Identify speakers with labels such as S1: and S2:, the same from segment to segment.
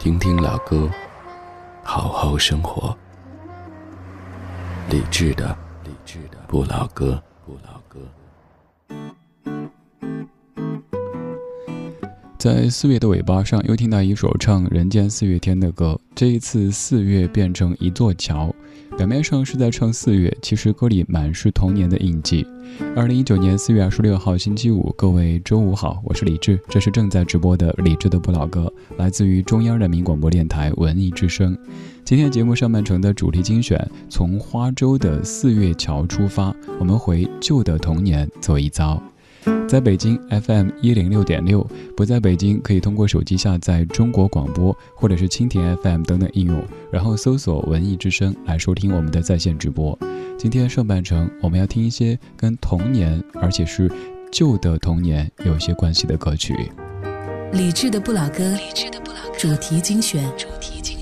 S1: 听听老歌，好好生活。理智的，理智的不老歌，不老歌。
S2: 在四月的尾巴上，又听到一首唱《人间四月天》的歌。这一次，四月变成一座桥，表面上是在唱四月，其实歌里满是童年的印记。二零一九年四月二十六号星期五，各位周五好，我是李志，这是正在直播的李志的不老歌，来自于中央人民广播电台文艺之声。今天节目上半程的主题精选，从花州的四月桥出发，我们回旧的童年走一遭。在北京 FM 一零六点六，不在北京可以通过手机下载中国广播或者是蜻蜓 FM 等等应用，然后搜索文艺之声来收听我们的在线直播。今天上半程我们要听一些跟童年，而且是旧的童年有些关系的歌曲。
S3: 理智的不老歌，主题精选。
S4: 世界很复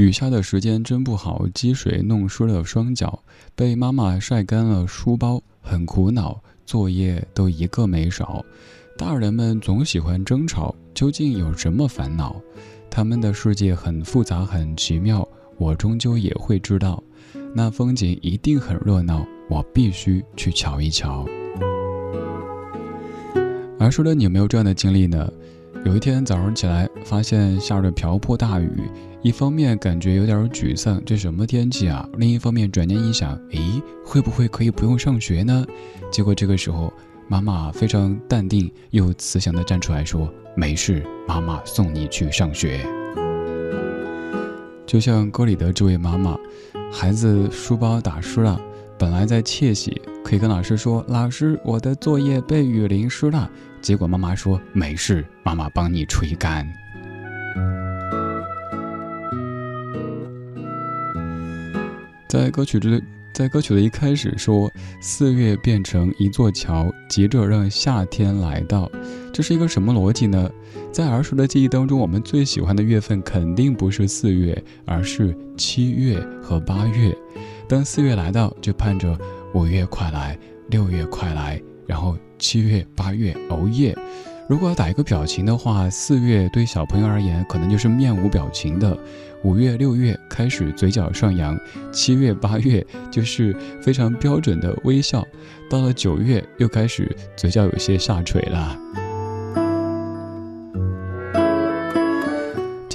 S2: 雨下的时间真不好，积水弄湿了双脚，被妈妈晒干了书包，很苦恼，作业都一个没少。大人们总喜欢争吵，究竟有什么烦恼？他们的世界很复杂，很奇妙，我终究也会知道。那风景一定很热闹，我必须去瞧一瞧。而说的你有没有这样的经历呢？有一天早上起来，发现下着瓢泼大雨，一方面感觉有点沮丧，这什么天气啊？另一方面转念一想，诶，会不会可以不用上学呢？结果这个时候，妈妈非常淡定又慈祥地站出来说：“没事，妈妈送你去上学。”就像歌里的这位妈妈，孩子书包打湿了。本来在窃喜，可以跟老师说：“老师，我的作业被雨淋湿了。”结果妈妈说：“没事，妈妈帮你吹干。”在歌曲之在歌曲的一开始说：“四月变成一座桥，急着让夏天来到。”这是一个什么逻辑呢？在儿时的记忆当中，我们最喜欢的月份肯定不是四月，而是七月和八月。当四月来到，就盼着五月快来，六月快来，然后七月、八月熬夜。如果要打一个表情的话，四月对小朋友而言可能就是面无表情的；五月、六月开始嘴角上扬；七月、八月就是非常标准的微笑；到了九月又开始嘴角有些下垂了。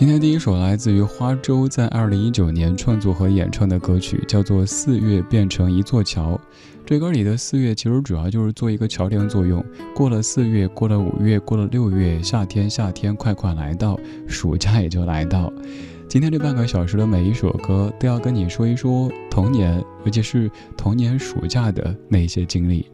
S2: 今天第一首来自于花粥在二零一九年创作和演唱的歌曲，叫做《四月变成一座桥》。这歌里的四月其实主要就是做一个桥梁作用。过了四月，过了五月，过了六月，夏天，夏天快快来到，暑假也就来到。今天这半个小时的每一首歌，都要跟你说一说童年，尤其是童年暑假的那些经历。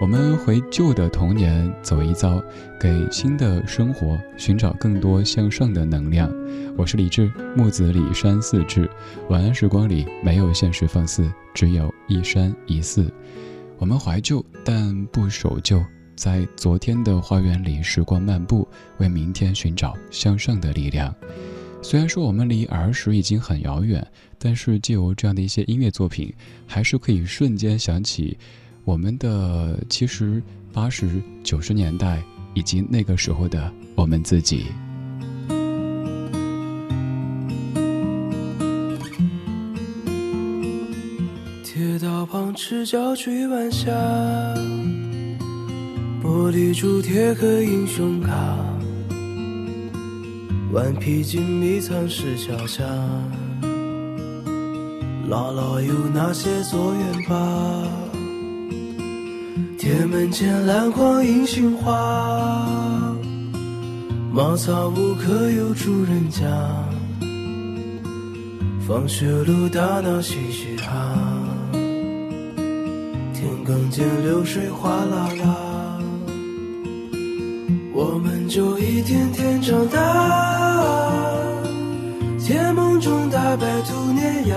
S2: 我们回旧的童年走一遭，给新的生活寻找更多向上的能量。我是李志，木子李山寺志。晚安时光里没有现实放肆，只有一山一寺。我们怀旧，但不守旧，在昨天的花园里时光漫步，为明天寻找向上的力量。虽然说我们离儿时已经很遥远，但是借由这样的一些音乐作品，还是可以瞬间想起。我们的其实八十九十年代以及那个时候的我们自己。
S5: 铁道旁赤脚追晚霞，玻璃珠贴个英雄卡，顽皮筋迷藏石桥下，姥姥有那些作业本。铁门前篮筐银杏花，茅草屋可有住人家？放学路打闹嘻嘻哈，田埂间流水哗啦啦，我们就一天天长大，甜梦中大白兔碾压。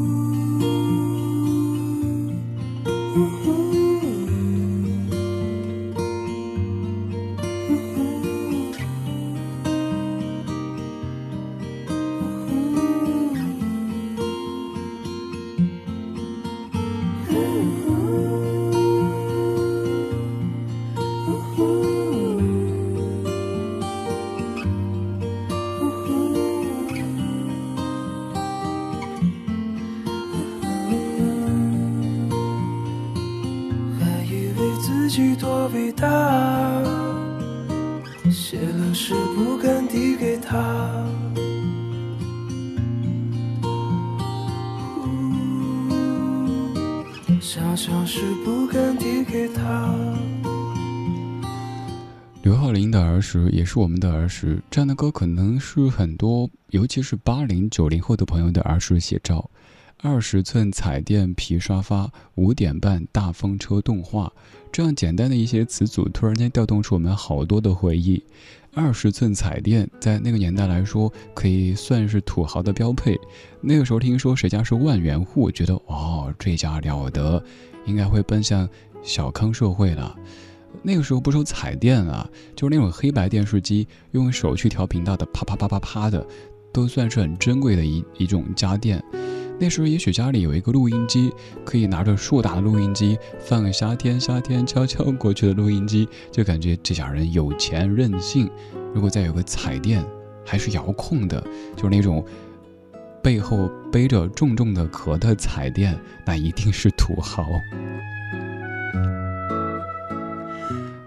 S2: 时也是我们的儿时，这样的歌可能是很多，尤其是八零九零后的朋友的儿时写照。二十寸彩电皮沙发，五点半大风车动画，这样简单的一些词组，突然间调动出我们好多的回忆。二十寸彩电在那个年代来说，可以算是土豪的标配。那个时候听说谁家是万元户，觉得哦，这家了得，应该会奔向小康社会了。那个时候不说彩电啊，就是那种黑白电视机，用手去调频道的，啪啪啪啪啪的，都算是很珍贵的一一种家电。那时候也许家里有一个录音机，可以拿着硕大的录音机放个夏天夏天悄悄过去的录音机，就感觉这家人有钱任性。如果再有个彩电，还是遥控的，就是那种背后背着重重的壳的彩电，那一定是土豪。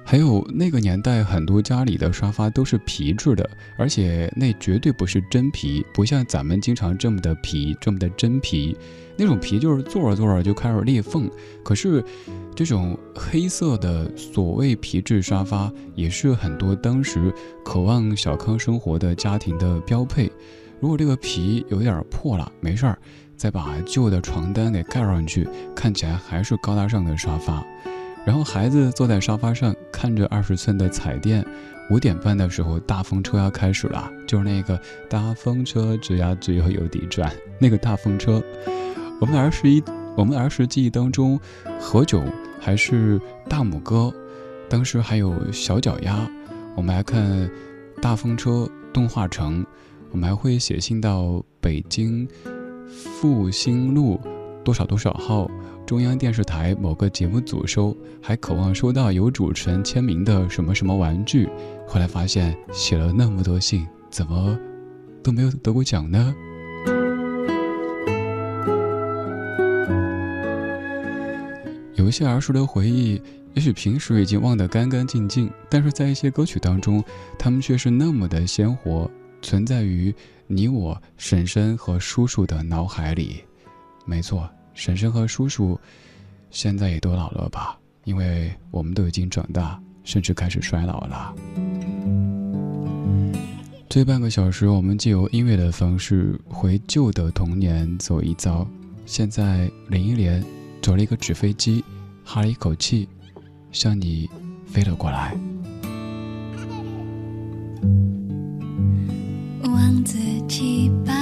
S2: 还有那个年代，很多家里的沙发都是皮质的，而且那绝对不是真皮，不像咱们经常这么的皮，这么的真皮。那种皮就是坐着坐着就开始裂缝。可是，这种黑色的所谓皮质沙发，也是很多当时渴望小康生活的家庭的标配。如果这个皮有点破了，没事儿，再把旧的床单给盖上去，看起来还是高大上的沙发。然后孩子坐在沙发上，看着二十寸的彩电。五点半的时候，大风车要开始了，就是那个大风车吱呀吱呀有底转，那个大风车。我们儿时一，我们儿时记忆当中，何炅还是大拇哥，当时还有小脚丫。我们还看大风车动画城，我们还会写信到北京复兴路多少多少号。中央电视台某个节目组收，还渴望收到有主持人签名的什么什么玩具。后来发现写了那么多信，怎么都没有得过奖呢？有一些儿时的回忆，也许平时已经忘得干干净净，但是在一些歌曲当中，他们却是那么的鲜活，存在于你我婶婶和叔叔的脑海里。没错。婶婶和叔叔，现在也都老了吧？因为我们都已经长大，甚至开始衰老了。这半个小时，我们借由音乐的方式回旧的童年走一遭。现在林忆莲走了一个纸飞机，哈了一口气，向你飞了过来。
S6: 王子骑白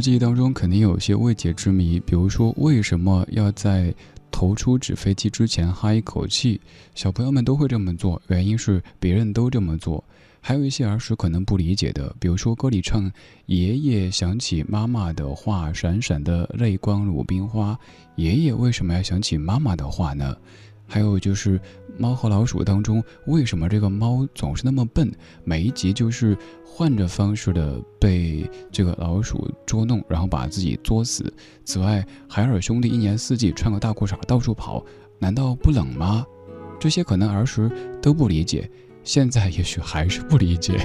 S2: 记忆当中肯定有些未解之谜，比如说为什么要在投出纸飞机之前哈一口气？小朋友们都会这么做，原因是别人都这么做。还有一些儿时可能不理解的，比如说歌里唱“爷爷想起妈妈的话，闪闪的泪光如冰花”，爷爷为什么要想起妈妈的话呢？还有就是《猫和老鼠》当中，为什么这个猫总是那么笨？每一集就是换着方式的被这个老鼠捉弄，然后把自己作死。此外，海尔兄弟一年四季穿个大裤衩到处跑，难道不冷吗？这些可能儿时都不理解，现在也许还是不理解。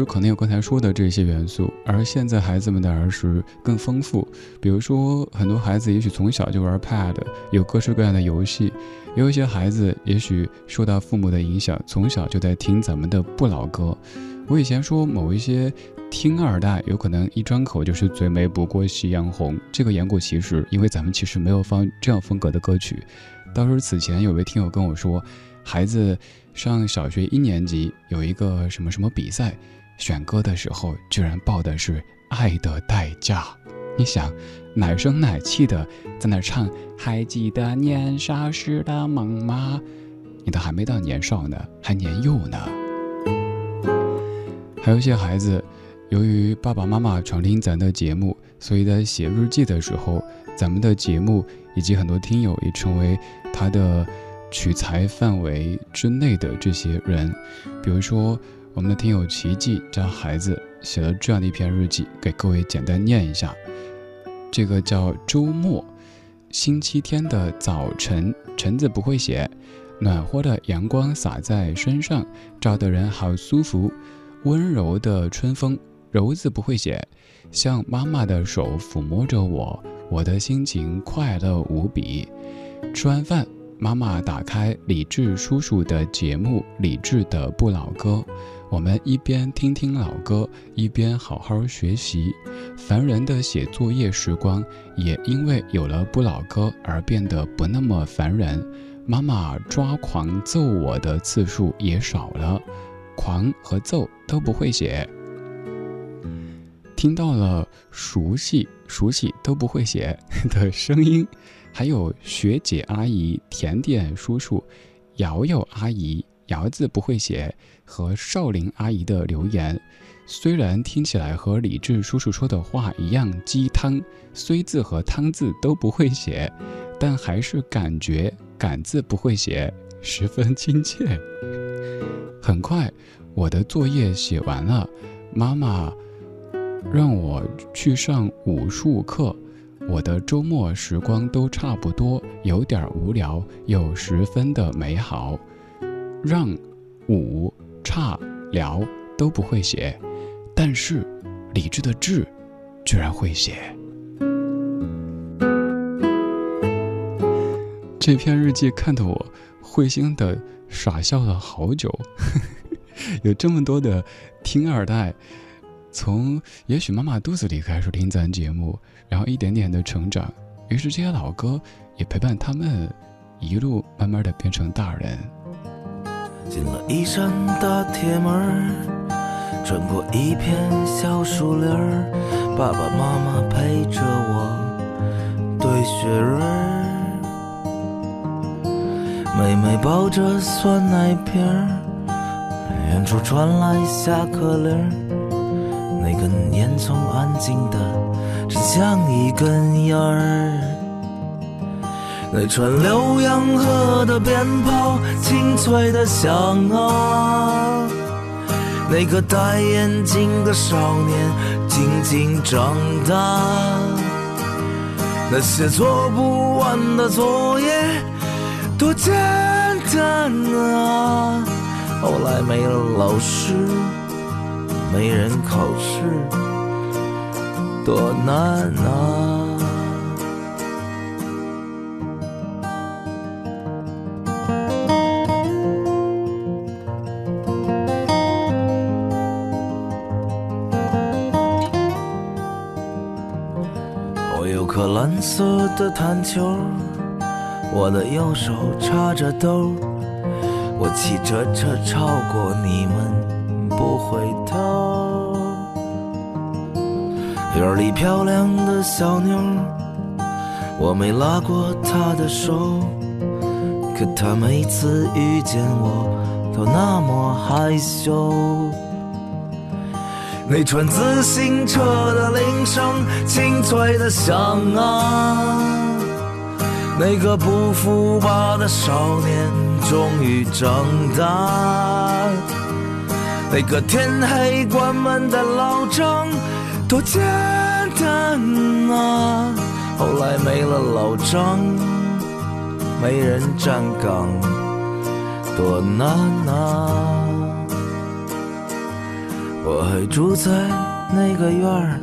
S2: 时可能有刚才说的这些元素，而现在孩子们的儿时更丰富。比如说，很多孩子也许从小就玩 Pad，有各式各样的游戏；也有一些孩子也许受到父母的影响，从小就在听咱们的不老歌。我以前说某一些听二代，有可能一张口就是最美不过夕阳红，这个言过其实，因为咱们其实没有放这样风格的歌曲。倒是此前有位听友跟我说，孩子上小学一年级有一个什么什么比赛，选歌的时候居然报的是《爱的代价》。你想，奶声奶气的在那唱，还记得年少时的梦吗？你都还没到年少呢，还年幼呢。还有一些孩子，由于爸爸妈妈常听咱的节目，所以在写日记的时候，咱们的节目以及很多听友也成为他的取材范围之内的这些人。比如说，我们的听友奇迹家孩子写了这样的一篇日记，给各位简单念一下。这个叫周末，星期天的早晨，橙子不会写，暖和的阳光洒在身上，照得人好舒服。温柔的春风，柔字不会写，像妈妈的手抚摸着我，我的心情快乐无比。吃完饭，妈妈打开李志叔叔的节目《李志的不老歌》，我们一边听听老歌，一边好好学习。烦人的写作业时光，也因为有了不老歌而变得不那么烦人。妈妈抓狂揍我的次数也少了，狂和揍都不会写。听到了熟悉熟悉都不会写 的声音，还有学姐阿姨、甜点叔叔、瑶瑶阿姨、姚字不会写和少林阿姨的留言，虽然听起来和李志叔叔说的话一样鸡汤，虽字和汤字都不会写，但还是感觉感字不会写，十分亲切。很快，我的作业写完了，妈妈。让我去上武术课，我的周末时光都差不多，有点无聊，又十分的美好。让、武、差、聊都不会写，但是理智的智，居然会写。这篇日记看得我会心的傻笑了好久，有这么多的听二代。从也许妈妈肚子里开始听咱节目，然后一点点的成长，于是这些老歌也陪伴他们一路慢慢的变成大人。
S7: 进了一扇大铁门，穿过一片小树林儿，爸爸妈妈陪着我堆雪人儿，妹妹抱着酸奶瓶儿，远处传来下课铃儿。那根烟囱安静的，真像一根烟儿。那串浏阳河的鞭炮，清脆的响啊。那个戴眼镜的少年，静静长大。那些做不完的作业，多简单啊。后来没了老师。没人考试，多难啊！色的弹球，我的右手插着兜，我骑着车超过你们，不回头。院里漂亮的小妞，我没拉过她的手，可她每次遇见我都那么害羞。那串自行车的铃声清脆的响啊，那个不服吧的少年终于长大，那个天黑关门的老张。多简单啊！后来没了老张，没人站岗，多难啊！我还住在那个院儿，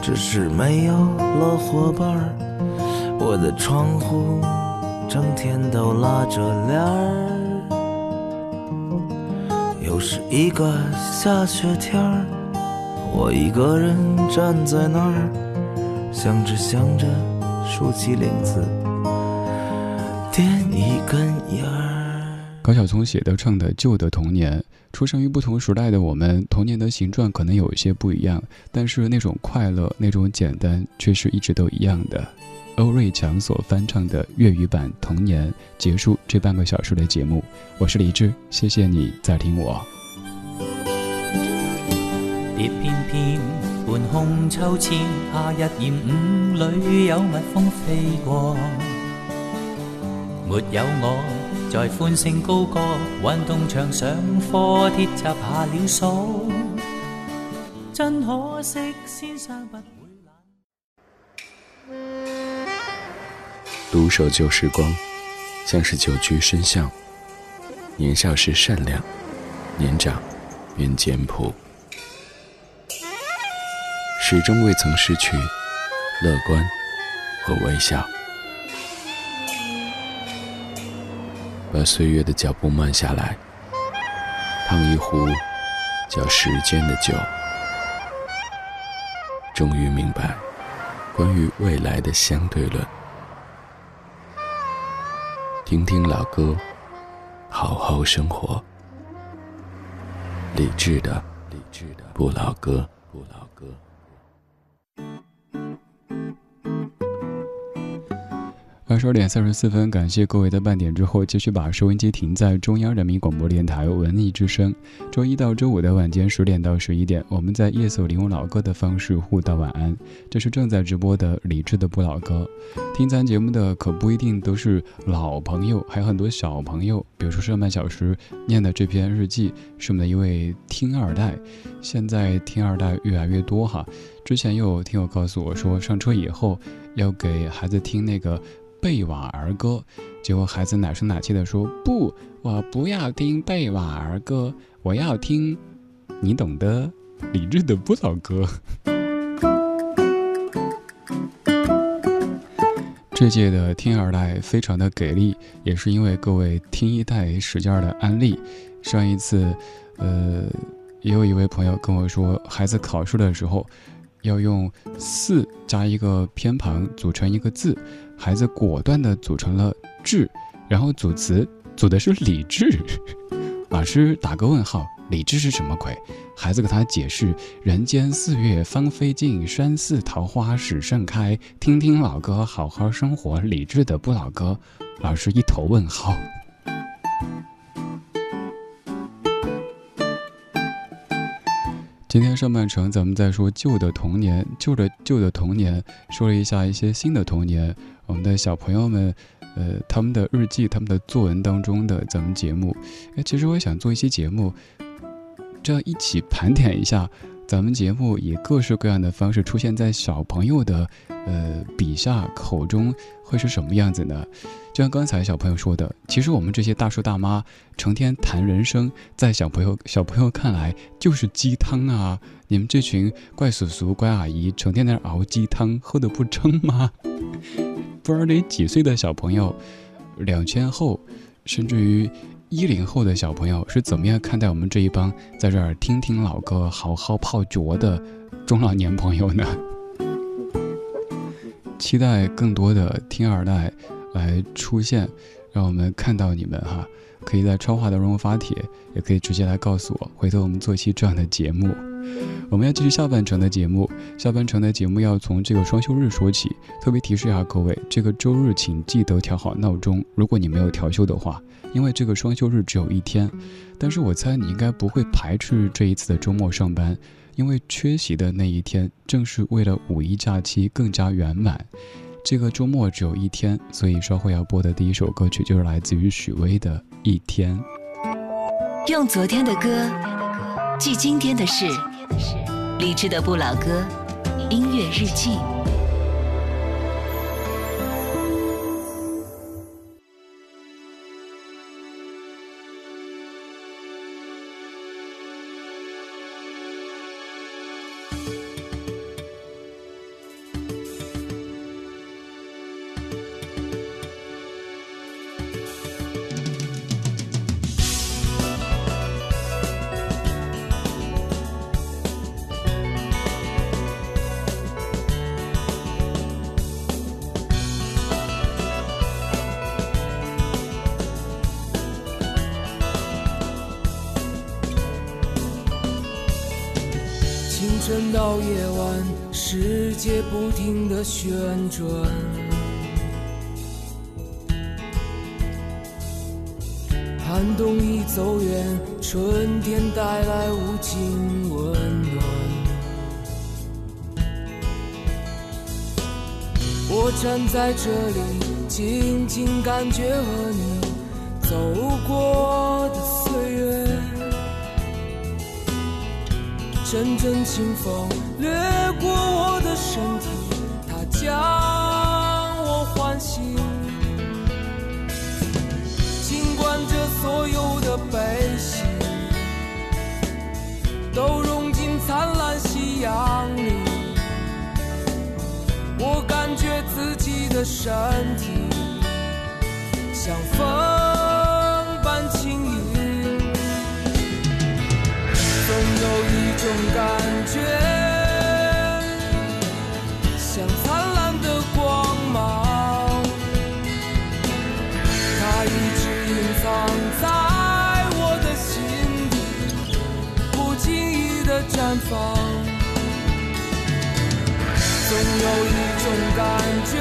S7: 只是没有了伙伴儿。我的窗户整天都拉着帘儿，又是一个下雪天儿。我一个人站在那儿，想着想着，竖起领子，点一根烟。
S2: 高晓松写的唱的《旧的童年》，出生于不同时代的我们，童年的形状可能有一些不一样，但是那种快乐、那种简单，却是一直都一样的。欧瑞强所翻唱的粤语版《童年》，结束这半个小时的节目。我是李志，谢谢你在听我。
S8: 蝶翩翩，半空秋千，夏日炎午里有蜜蜂飞过。没有我，在欢声高歌，运动场上课，铁闸下了锁。真可惜，先生不会
S1: 懒。独守旧时光，像是久居深巷。年少时善良，年长愿简朴。始终未曾失去乐观和微笑。把岁月的脚步慢下来，烫一壶叫时间的酒，终于明白关于未来的相对论。听听老歌，好好生活。理智的，理智的不老歌。不老歌
S2: 二十二点三十四分，感谢各位的半点之后，继续把收音机停在中央人民广播电台文艺之声。周一到周五的晚间十点到十一点，我们在夜色里用老歌的方式互道晚安。这是正在直播的理智的不老歌。听咱节目的可不一定都是老朋友，还有很多小朋友。比如说上半小时念的这篇日记，是我们的一位听二代。现在听二代越来越多哈。之前又有听友告诉我说，上车以后要给孩子听那个。贝瓦儿歌，结果孩子奶声奶气地说：“不，我不要听贝瓦儿歌，我要听，你懂得，理智的不老歌。”这届的听二代非常的给力，也是因为各位听一代使劲的安利。上一次，呃，也有一位朋友跟我说，孩子考试的时候要用“四”加一个偏旁组成一个字。孩子果断地组成了“智”，然后组词组的是“理智”。老师打个问号：“理智是什么鬼？”孩子给他解释：“人间四月芳菲尽，山寺桃花始盛开。听听老歌，好好生活。理智的不老歌。”老师一头问号。今天上半程咱们在说旧的童年，旧的旧的童年，说了一下一些新的童年。我们的小朋友们，呃，他们的日记、他们的作文当中的咱们节目，哎，其实我也想做一期节目，这样一起盘点一下，咱们节目以各式各样的方式出现在小朋友的呃笔下口中会是什么样子呢？就像刚才小朋友说的，其实我们这些大叔大妈成天谈人生，在小朋友小朋友看来就是鸡汤啊！你们这群怪叔叔、怪阿姨，成天在那熬鸡汤，喝的不撑吗？不知道那几岁的小朋友，两千后，甚至于一零后的小朋友是怎么样看待我们这一帮在这儿听听老歌、好好泡脚的中老年朋友呢？期待更多的听二代来出现，让我们看到你们哈！可以在超话当中发帖，也可以直接来告诉我，回头我们做一期这样的节目。我们要继续下半程的节目，下半程的节目要从这个双休日说起。特别提示一下各位，这个周日请记得调好闹钟。如果你没有调休的话，因为这个双休日只有一天。但是我猜你应该不会排斥这一次的周末上班，因为缺席的那一天正是为了五一假期更加圆满。这个周末只有一天，所以稍后要播的第一首歌曲就是来自于许巍的《一天》。
S3: 用昨天的歌记今天的事。理智的不老歌，音乐日记。
S9: 不停的旋转，寒冬已走远，春天带来无尽温暖。我站在这里，静静感觉和你走过的岁月。阵阵清风掠过我身体它将我唤醒尽管这所有的悲喜都融进灿烂夕阳里我感觉自己的身体像风般轻盈总有一种感觉有一种感觉，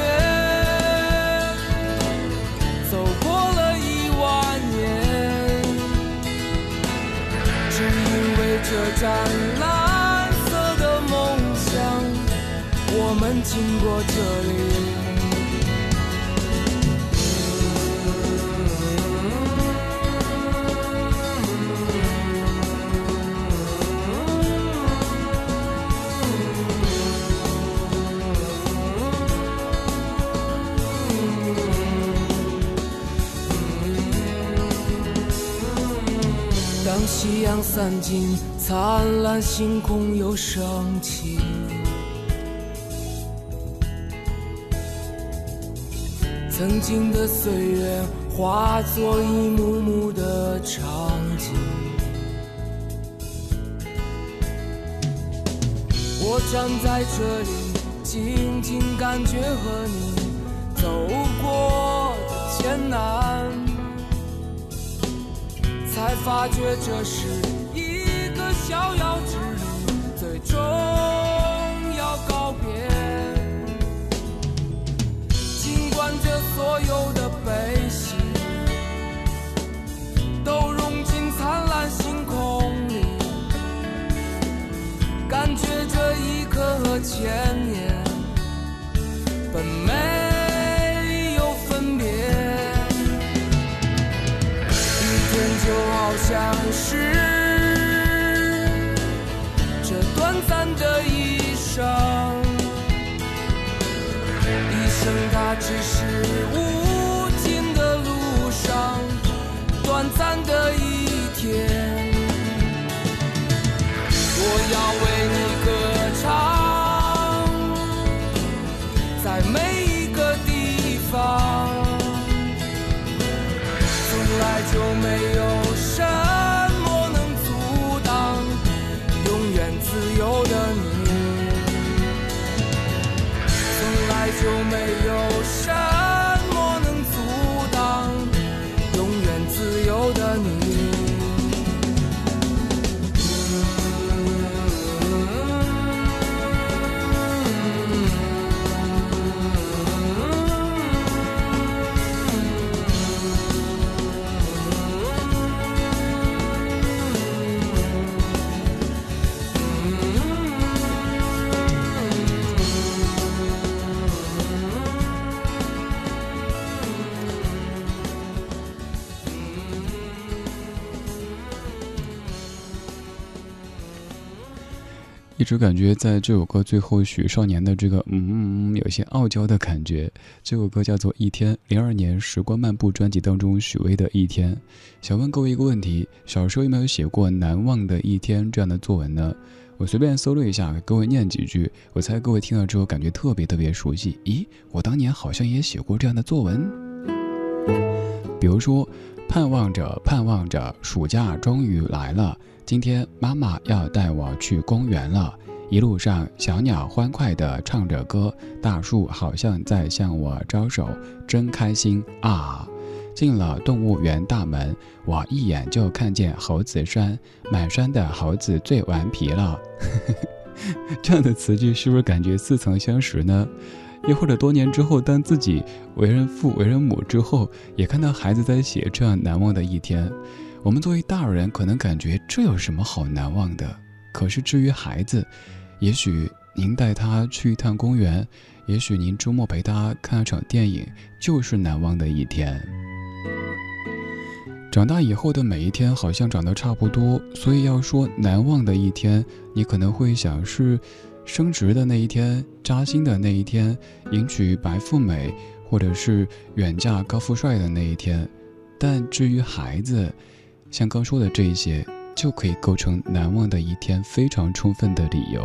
S9: 走过了一万年，只因为这湛蓝色的梦想，我们经过这里。夕阳散尽。灿烂星空又升起，曾经的岁月化作一幕幕的场景。我站在这里，静静感觉和你走过的艰难，才发觉这是一个。逍遥之旅，最终要告别。尽管这所有的悲喜，都融进灿烂星空里，感觉这一刻和前就好像是。的一生，一生它只是无一
S2: 直感觉在这首歌最后，许少年的这个嗯嗯，有些傲娇的感觉。这首歌叫做《一天》，零二年《时光漫步》专辑当中许巍的一天。想问各位一个问题：小时候有没有写过《难忘的一天》这样的作文呢？我随便搜了一下，给各位念几句。我猜各位听了之后感觉特别特别熟悉。咦，我当年好像也写过这样的作文。比如说，盼望着盼望着，暑假终于来了。今天妈妈要带我去公园了，一路上小鸟欢快地唱着歌，大树好像在向我招手，真开心啊！进了动物园大门，我一眼就看见猴子山，满山的猴子最顽皮了。这样的词句是不是感觉似曾相识呢？又或者多年之后，当自己为人父、为人母之后，也看到孩子在写这样难忘的一天。我们作为大人，可能感觉这有什么好难忘的？可是至于孩子，也许您带他去一趟公园，也许您周末陪他看一场电影，就是难忘的一天。长大以后的每一天，好像长得差不多，所以要说难忘的一天，你可能会想是升职的那一天、扎薪的那一天、迎娶白富美，或者是远嫁高富帅的那一天。但至于孩子，像刚说的这一些，就可以构成难忘的一天非常充分的理由。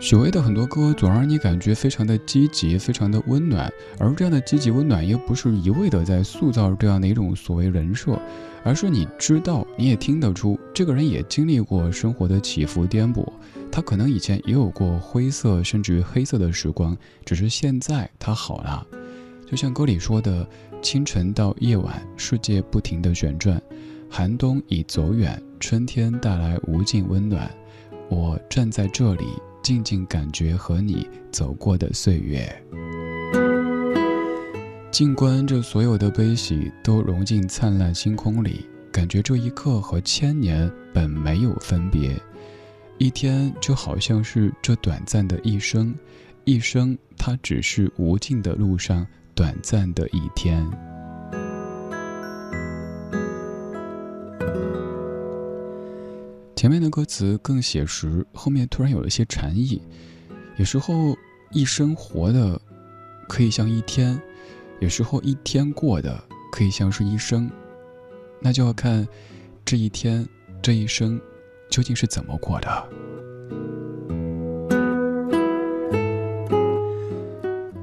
S2: 许巍的很多歌总让你感觉非常的积极，非常的温暖，而这样的积极温暖又不是一味的在塑造这样的一种所谓人设，而是你知道，你也听得出，这个人也经历过生活的起伏颠簸，他可能以前也有过灰色甚至于黑色的时光，只是现在他好了。就像歌里说的，清晨到夜晚，世界不停的旋转，寒冬已走远，春天带来无尽温暖，我站在这里。静静感觉和你走过的岁月，静观这所有的悲喜都融进灿烂星空里，感觉这一刻和千年本没有分别。一天就好像是这短暂的一生，一生它只是无尽的路上短暂的一天。前面的歌词更写实，后面突然有了些禅意。有时候一生活的可以像一天，有时候一天过的可以像是一生，那就要看这一天、这一生究竟是怎么过的。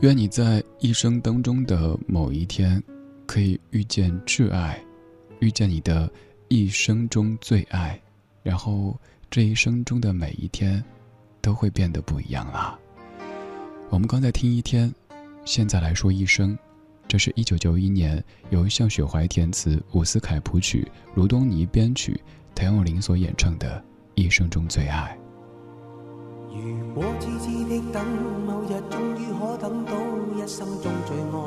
S2: 愿你在一生当中的某一天，可以遇见挚爱，遇见你的一生中最爱。然后这一生中的每一天，都会变得不一样啦。我们刚才听一天，现在来说一生。这是一九九一年由向雪怀填词、伍思凯谱曲、卢东尼编曲、谭咏麟所演唱的《一生中最爱》。
S10: 如果痴痴的等，某日终于可等到一生中最爱，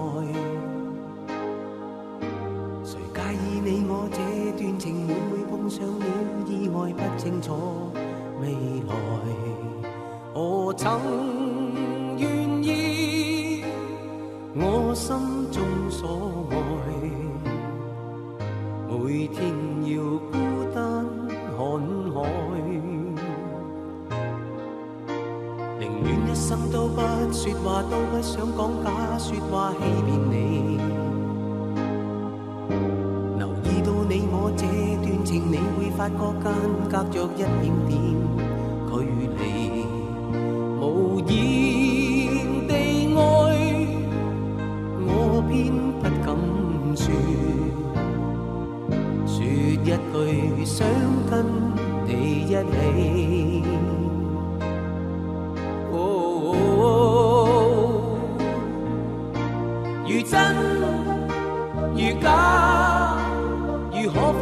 S10: 谁介意你我这段情会会碰上了？意外不清楚未来，何曾愿意我心中所爱，每天要生都不说话，都不想讲假说话欺骗你。留意到你我这段情，你会发觉间隔着一点点距离，无言地爱，我偏不敢说，说一句想跟你一起。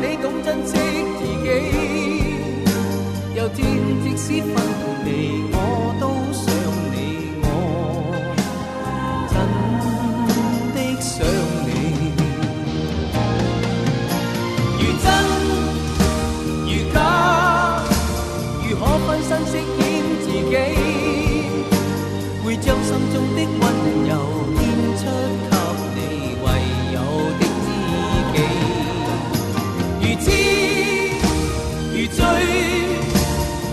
S10: 你懂珍惜自己。有天即使分离，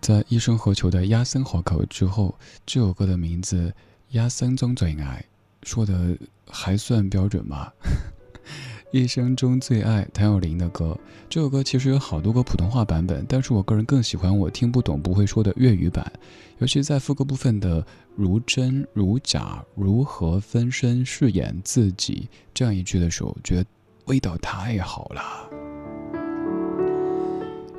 S2: 在一生何求的压森河口之后，这首歌的名字《压森中最爱》说的还算标准吗？一生中最爱谭咏麟的歌，这首歌其实有好多个普通话版本，但是我个人更喜欢我听不懂不会说的粤语版，尤其在副歌部分的“如真如假，如何分身饰演自己”这样一句的时候，觉得味道太好了。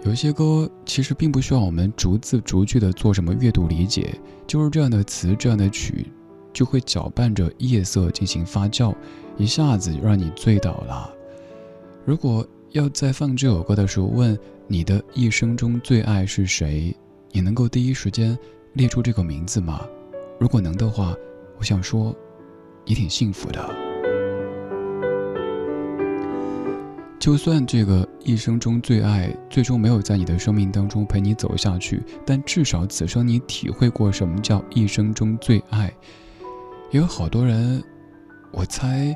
S2: 有一些歌其实并不需要我们逐字逐句的做什么阅读理解，就是这样的词，这样的曲，就会搅拌着夜色进行发酵，一下子就让你醉倒了。如果要在放这首歌的时候问你的一生中最爱是谁，你能够第一时间列出这个名字吗？如果能的话，我想说，你挺幸福的。就算这个一生中最爱最终没有在你的生命当中陪你走下去，但至少此生你体会过什么叫一生中最爱。也有好多人，我猜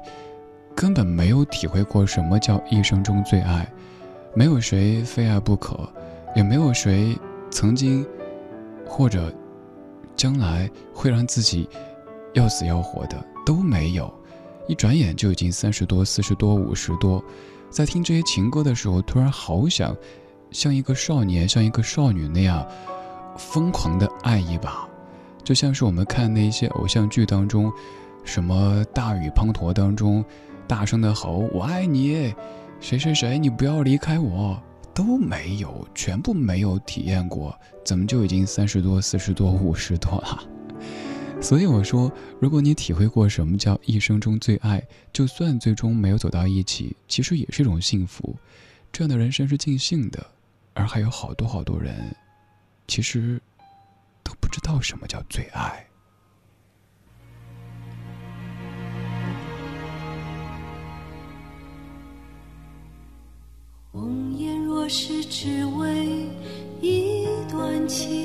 S2: 根本没有体会过什么叫一生中最爱，没有谁非爱不可，也没有谁曾经或者将来会让自己要死要活的都没有。一转眼就已经三十多、四十多、五十多。在听这些情歌的时候，突然好想像一个少年、像一个少女那样疯狂的爱一把，就像是我们看那些偶像剧当中，什么大雨滂沱当中，大声的吼“我爱你”，谁谁谁你不要离开我，都没有，全部没有体验过，怎么就已经三十多、四十多、五十多了？所以我说，如果你体会过什么叫一生中最爱，就算最终没有走到一起，其实也是一种幸福。这样的人生是尽兴的，而还有好多好多人，其实都不知道什么叫最爱。
S6: 红颜若是只为一段情。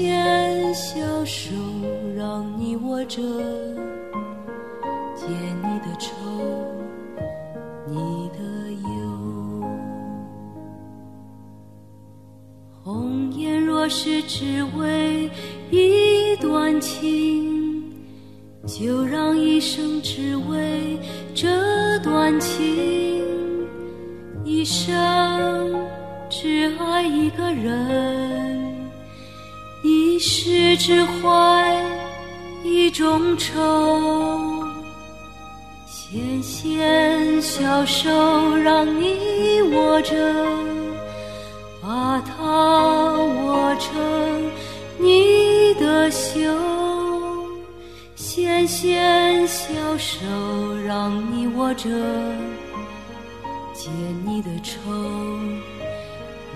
S6: 牵小手让你握着，解你的愁，你的忧。红颜若是只为一段情，就让一生只为这段情，一生。只爱一个人，世只怀一种愁。纤纤小手让你握着，把它握成你的袖。纤纤小手让你握着，解你的愁。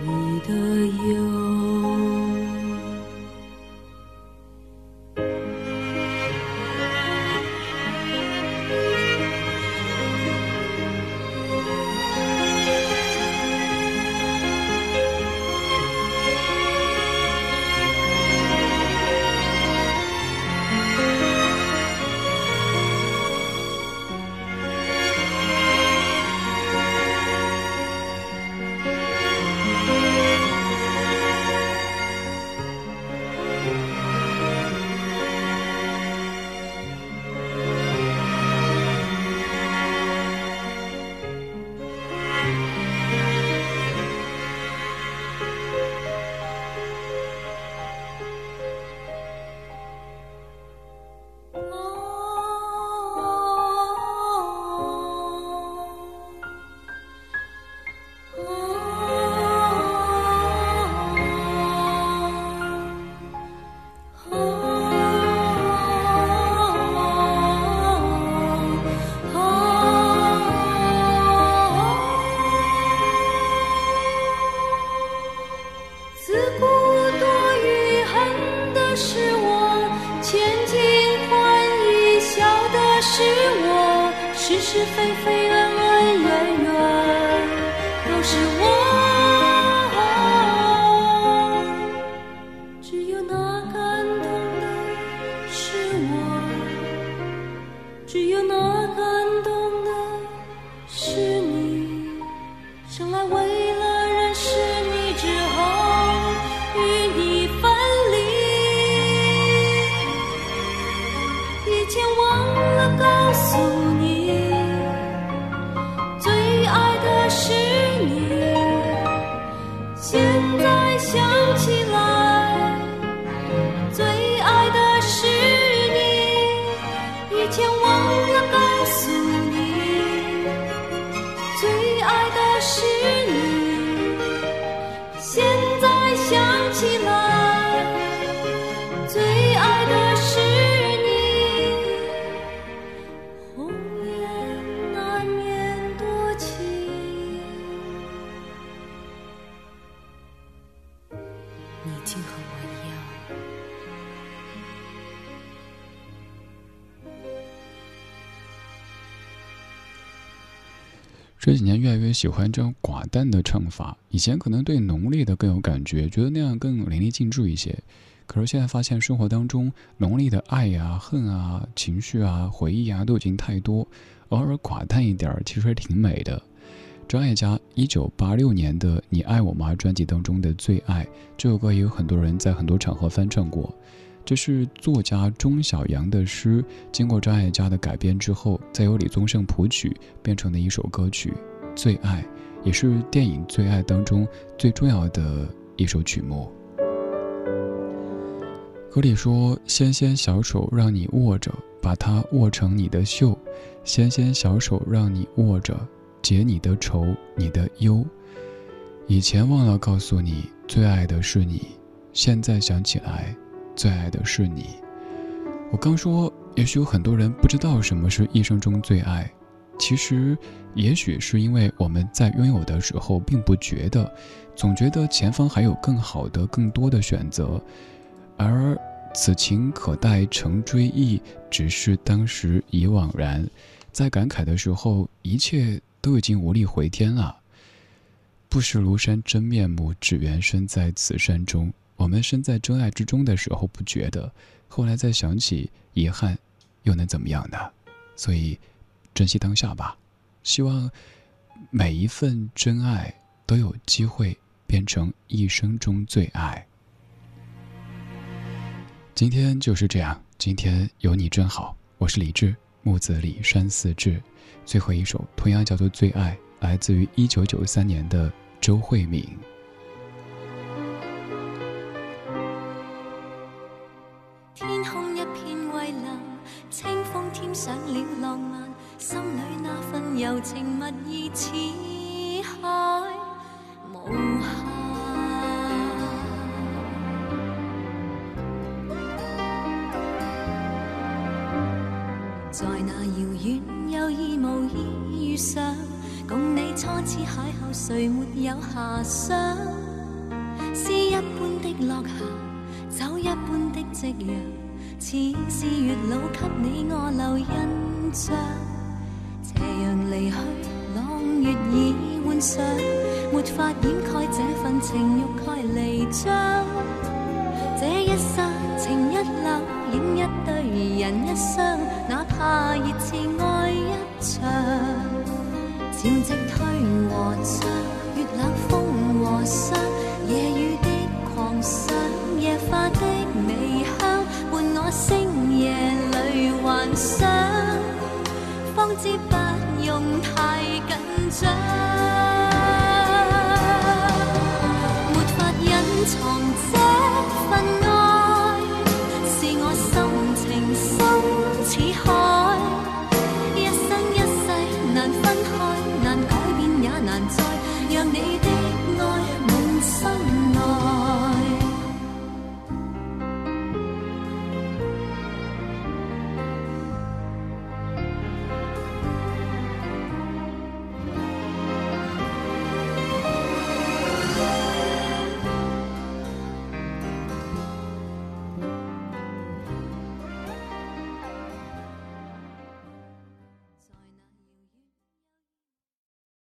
S6: 你的忧。
S2: 喜欢这种寡淡的唱法，以前可能对浓烈的更有感觉，觉得那样更淋漓尽致一些。可是现在发现生活当中浓烈的爱呀、恨啊、情绪啊、回忆啊都已经太多，偶尔寡淡一点其实挺美的。张艾嘉一九八六年的《你爱我吗》专辑当中的《最爱》这首歌，也有很多人在很多场合翻唱过。这是作家钟晓阳的诗，经过张艾嘉的改编之后，再由李宗盛谱曲变成的一首歌曲《最爱》，也是电影《最爱》当中最重要的一首曲目。歌里说：“纤纤小手让你握着，把它握成你的袖；纤纤小手让你握着，解你的愁，你的忧。以前忘了告诉你，最爱的是你，现在想起来。”最爱的是你。我刚说，也许有很多人不知道什么是一生中最爱。其实，也许是因为我们在拥有的时候并不觉得，总觉得前方还有更好的、更多的选择。而此情可待成追忆，只是当时已惘然。在感慨的时候，一切都已经无力回天了。不识庐山真面目，只缘身在此山中。我们身在真爱之中的时候不觉得，后来再想起遗憾，又能怎么样呢？所以，珍惜当下吧。希望每一份真爱都有机会变成一生中最爱。今天就是这样，今天有你真好。我是李志，木子李山寺志。最后一首同样叫做《最爱》，来自于一九九三年的周慧敏。
S6: 在那遥远有意无意遇上，共你初次邂逅，谁没有遐想？诗一般的落霞，酒一般的夕阳，似是月老给你我留印象。斜阳离去，朗月已换上，没法掩盖这份情欲盖弥彰。这一刹情一缕，影一对人一双，哪怕热炽爱一场。潮汐退和涨，月冷风和霜，夜雨的狂想，夜花的微香，伴我星夜里幻想。方知不用太紧张，